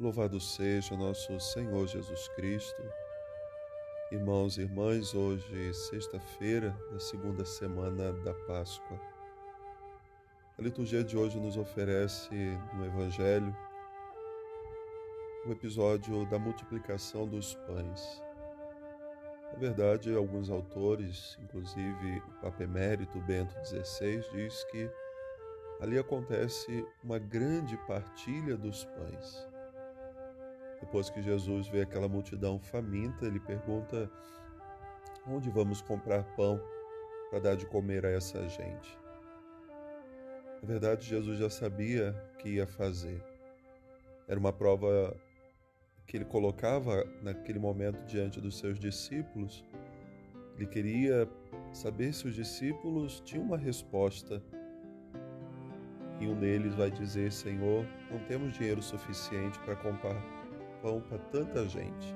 Louvado seja nosso Senhor Jesus Cristo. Irmãos e irmãs, hoje, sexta-feira da segunda semana da Páscoa. A liturgia de hoje nos oferece no Evangelho o episódio da multiplicação dos pães. Na verdade, alguns autores, inclusive o Papa Emérito Bento XVI, diz que ali acontece uma grande partilha dos pães. Depois que Jesus vê aquela multidão faminta, ele pergunta: onde vamos comprar pão para dar de comer a essa gente? Na verdade, Jesus já sabia que ia fazer. Era uma prova que ele colocava naquele momento diante dos seus discípulos. Ele queria saber se os discípulos tinham uma resposta. E um deles vai dizer: Senhor, não temos dinheiro suficiente para comprar pão para tanta gente.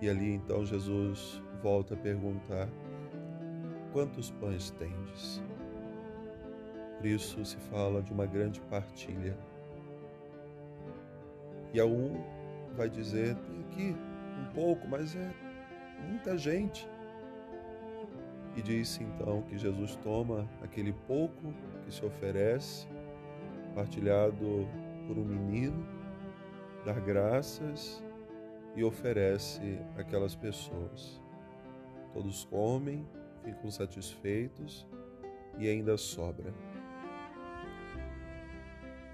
E ali então Jesus volta a perguntar: Quantos pães tendes? Por isso se fala de uma grande partilha. E a um vai dizer: Tem aqui um pouco, mas é muita gente. E disse então que Jesus toma aquele pouco que se oferece, partilhado por um menino, dar graças e oferece àquelas pessoas. Todos comem, ficam satisfeitos e ainda sobra.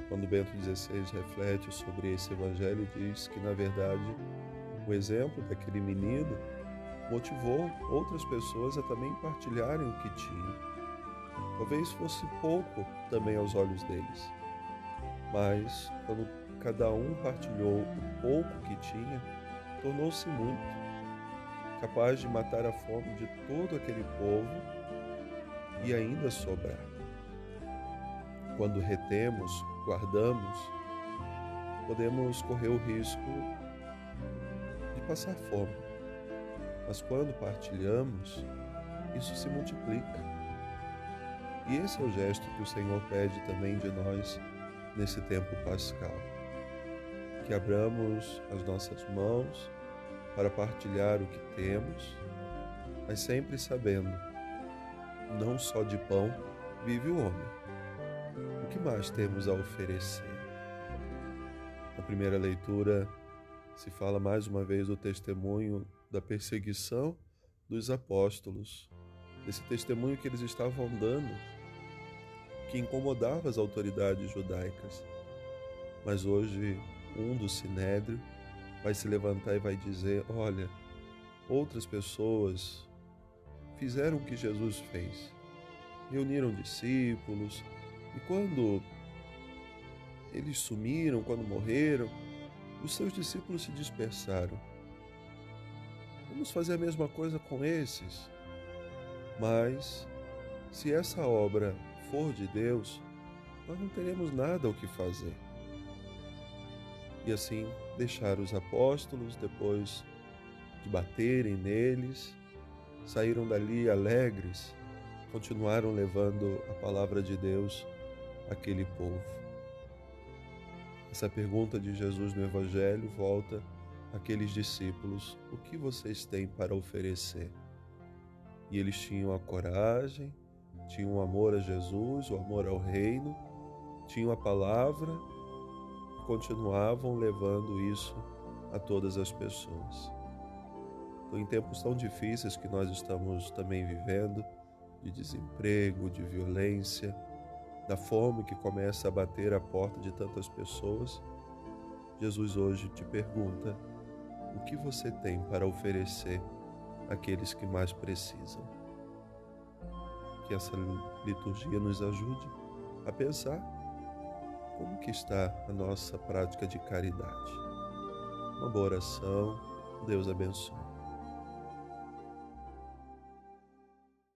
Quando Bento XVI reflete sobre esse evangelho, diz que, na verdade, o exemplo daquele menino motivou outras pessoas a também partilharem o que tinham. Talvez fosse pouco também aos olhos deles, mas quando cada um partilhou o pouco que tinha, tornou-se muito, capaz de matar a fome de todo aquele povo e ainda sobrar. Quando retemos, guardamos, podemos correr o risco de passar fome. Mas quando partilhamos, isso se multiplica. E esse é o gesto que o Senhor pede também de nós nesse tempo pascal que abramos as nossas mãos para partilhar o que temos, mas sempre sabendo, não só de pão vive o homem. O que mais temos a oferecer? Na primeira leitura, se fala mais uma vez do testemunho da perseguição dos apóstolos, esse testemunho que eles estavam dando, que incomodava as autoridades judaicas. Mas hoje um do sinédrio vai se levantar e vai dizer: Olha, outras pessoas fizeram o que Jesus fez, reuniram discípulos, e quando eles sumiram, quando morreram, os seus discípulos se dispersaram. Vamos fazer a mesma coisa com esses. Mas, se essa obra for de Deus, nós não teremos nada o que fazer. E assim deixaram os apóstolos, depois de baterem neles, saíram dali alegres, continuaram levando a palavra de Deus àquele povo. Essa pergunta de Jesus no Evangelho volta àqueles discípulos: o que vocês têm para oferecer? E eles tinham a coragem, tinham o amor a Jesus, o amor ao Reino, tinham a palavra continuavam levando isso a todas as pessoas. Então, em tempos tão difíceis que nós estamos também vivendo, de desemprego, de violência, da fome que começa a bater a porta de tantas pessoas, Jesus hoje te pergunta: o que você tem para oferecer àqueles que mais precisam? Que essa liturgia nos ajude a pensar como que está a nossa prática de caridade? Uma boa oração. Deus abençoe.